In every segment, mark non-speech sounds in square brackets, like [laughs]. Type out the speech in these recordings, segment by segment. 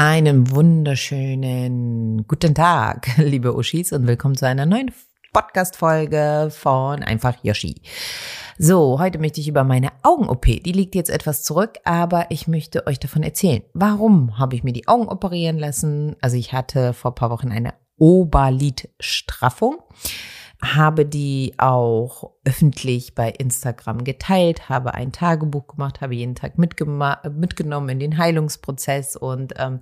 Einen wunderschönen guten Tag, [laughs] liebe Uschis, und willkommen zu einer neuen Podcast-Folge von Einfach Yoshi. So, heute möchte ich über meine Augen-OP, die liegt jetzt etwas zurück, aber ich möchte euch davon erzählen. Warum habe ich mir die Augen operieren lassen? Also ich hatte vor paar Wochen eine Oberlidstraffung habe die auch öffentlich bei Instagram geteilt, habe ein Tagebuch gemacht, habe jeden Tag mitgenommen in den Heilungsprozess und ähm,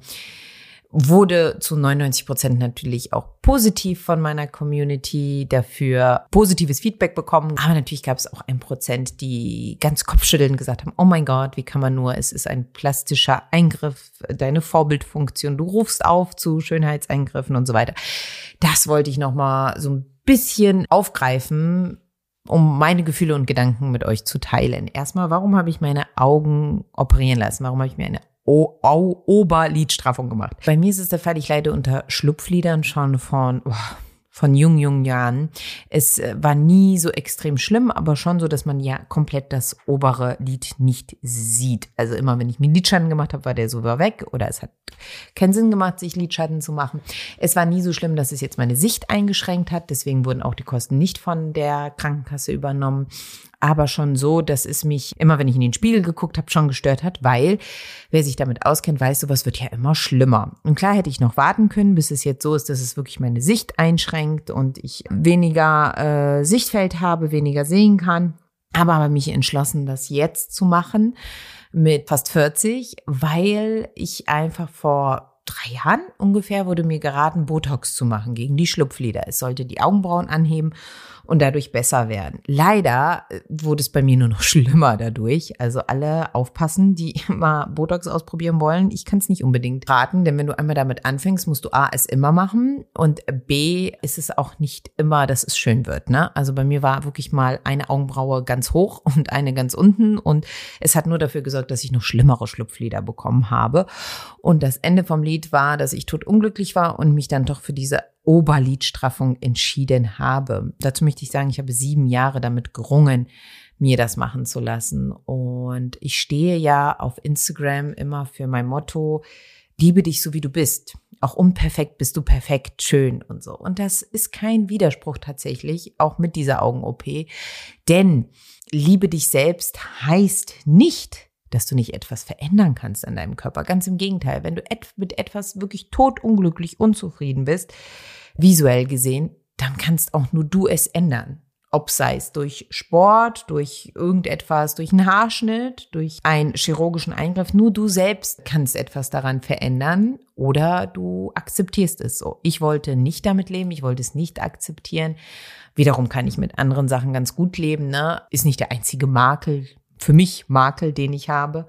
wurde zu 99 Prozent natürlich auch positiv von meiner Community dafür positives Feedback bekommen. Aber natürlich gab es auch ein Prozent, die ganz kopfschüttelnd gesagt haben, oh mein Gott, wie kann man nur, es ist ein plastischer Eingriff, deine Vorbildfunktion, du rufst auf zu Schönheitseingriffen und so weiter. Das wollte ich nochmal so ein bisschen aufgreifen, um meine Gefühle und Gedanken mit euch zu teilen. Erstmal, warum habe ich meine Augen operieren lassen? Warum habe ich mir eine o Oberlidstraffung gemacht? Bei mir ist es der Fall, ich leide unter Schlupflidern schon von oh, von jungen, jungen Jahren. Es äh, war nie so extrem schlimm, aber schon so, dass man ja komplett das obere Lid nicht sieht. Also immer, wenn ich mir Lidschatten gemacht habe, war der so weg oder es hat keinen Sinn gemacht, sich Lidschatten zu machen. Es war nie so schlimm, dass es jetzt meine Sicht eingeschränkt hat. Deswegen wurden auch die Kosten nicht von der Krankenkasse übernommen aber schon so, dass es mich immer, wenn ich in den Spiegel geguckt habe, schon gestört hat, weil wer sich damit auskennt, weiß, sowas wird ja immer schlimmer. Und klar hätte ich noch warten können, bis es jetzt so ist, dass es wirklich meine Sicht einschränkt und ich weniger äh, Sichtfeld habe, weniger sehen kann. Aber habe mich entschlossen, das jetzt zu machen mit fast 40, weil ich einfach vor drei Jahren ungefähr wurde mir geraten, Botox zu machen gegen die Schlupflider. Es sollte die Augenbrauen anheben und dadurch besser werden. Leider äh, wurde es bei mir nur noch [laughs] schlimmer dadurch. Also alle aufpassen, die [laughs] mal Botox ausprobieren wollen. Ich kann es nicht unbedingt raten, denn wenn du einmal damit anfängst, musst du A, es immer machen und B, ist es auch nicht immer, dass es schön wird. Ne? Also bei mir war wirklich mal eine Augenbraue ganz hoch [laughs] und eine ganz unten und es hat nur dafür gesorgt, dass ich noch schlimmere Schlupflider bekommen habe. Und das Ende vom Lied war, dass ich tot unglücklich war und mich dann doch für diese Oberlidstraffung entschieden habe. Dazu möchte ich sagen, ich habe sieben Jahre damit gerungen, mir das machen zu lassen. Und ich stehe ja auf Instagram immer für mein Motto, liebe dich so wie du bist. Auch unperfekt bist du perfekt, schön und so. Und das ist kein Widerspruch tatsächlich, auch mit dieser Augen-OP. Denn liebe dich selbst heißt nicht, dass du nicht etwas verändern kannst an deinem Körper. Ganz im Gegenteil, wenn du mit etwas wirklich totunglücklich unzufrieden bist, visuell gesehen, dann kannst auch nur du es ändern. Ob sei es durch Sport, durch irgendetwas, durch einen Haarschnitt, durch einen chirurgischen Eingriff. Nur du selbst kannst etwas daran verändern oder du akzeptierst es so. Ich wollte nicht damit leben, ich wollte es nicht akzeptieren. Wiederum kann ich mit anderen Sachen ganz gut leben. Ne? Ist nicht der einzige Makel, für mich Makel, den ich habe.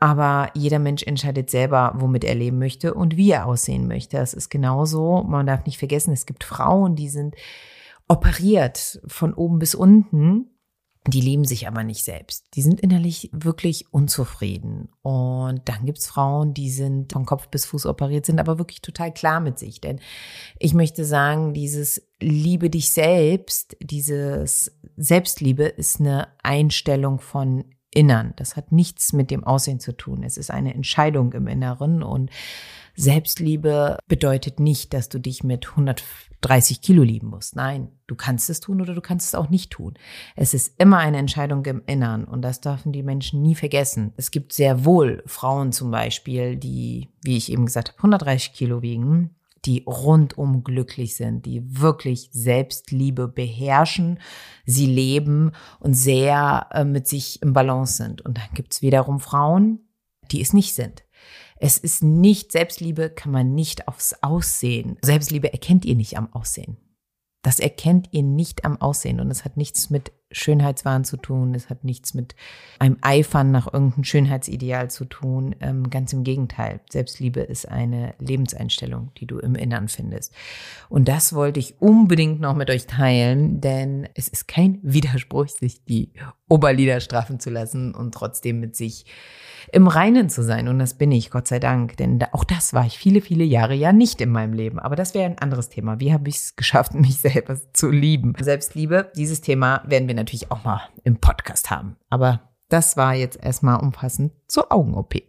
Aber jeder Mensch entscheidet selber, womit er leben möchte und wie er aussehen möchte. Das ist genauso. Man darf nicht vergessen, es gibt Frauen, die sind operiert von oben bis unten. Die lieben sich aber nicht selbst. Die sind innerlich wirklich unzufrieden. Und dann gibt's Frauen, die sind von Kopf bis Fuß operiert, sind aber wirklich total klar mit sich. Denn ich möchte sagen, dieses Liebe dich selbst, dieses Selbstliebe ist eine Einstellung von Innern. Das hat nichts mit dem Aussehen zu tun. Es ist eine Entscheidung im Inneren und Selbstliebe bedeutet nicht, dass du dich mit 130 Kilo lieben musst. Nein, du kannst es tun oder du kannst es auch nicht tun. Es ist immer eine Entscheidung im Innern und das dürfen die Menschen nie vergessen. Es gibt sehr wohl Frauen zum Beispiel, die, wie ich eben gesagt habe, 130 Kilo wiegen die rundum glücklich sind, die wirklich Selbstliebe beherrschen, sie leben und sehr äh, mit sich im Balance sind. Und dann gibt's wiederum Frauen, die es nicht sind. Es ist nicht, Selbstliebe kann man nicht aufs Aussehen. Selbstliebe erkennt ihr nicht am Aussehen. Das erkennt ihr nicht am Aussehen und es hat nichts mit Schönheitswahn zu tun, es hat nichts mit einem Eifern nach irgendeinem Schönheitsideal zu tun. Ähm, ganz im Gegenteil, Selbstliebe ist eine Lebenseinstellung, die du im Innern findest. Und das wollte ich unbedingt noch mit euch teilen, denn es ist kein Widerspruch, sich die Oberlider strafen zu lassen und trotzdem mit sich im Reinen zu sein. Und das bin ich, Gott sei Dank. Denn auch das war ich viele, viele Jahre ja nicht in meinem Leben. Aber das wäre ein anderes Thema. Wie habe ich es geschafft, [laughs] mich selber zu lieben? Selbstliebe, dieses Thema werden wir natürlich auch mal im Podcast haben. Aber das war jetzt erstmal umfassend zur Augen-OP.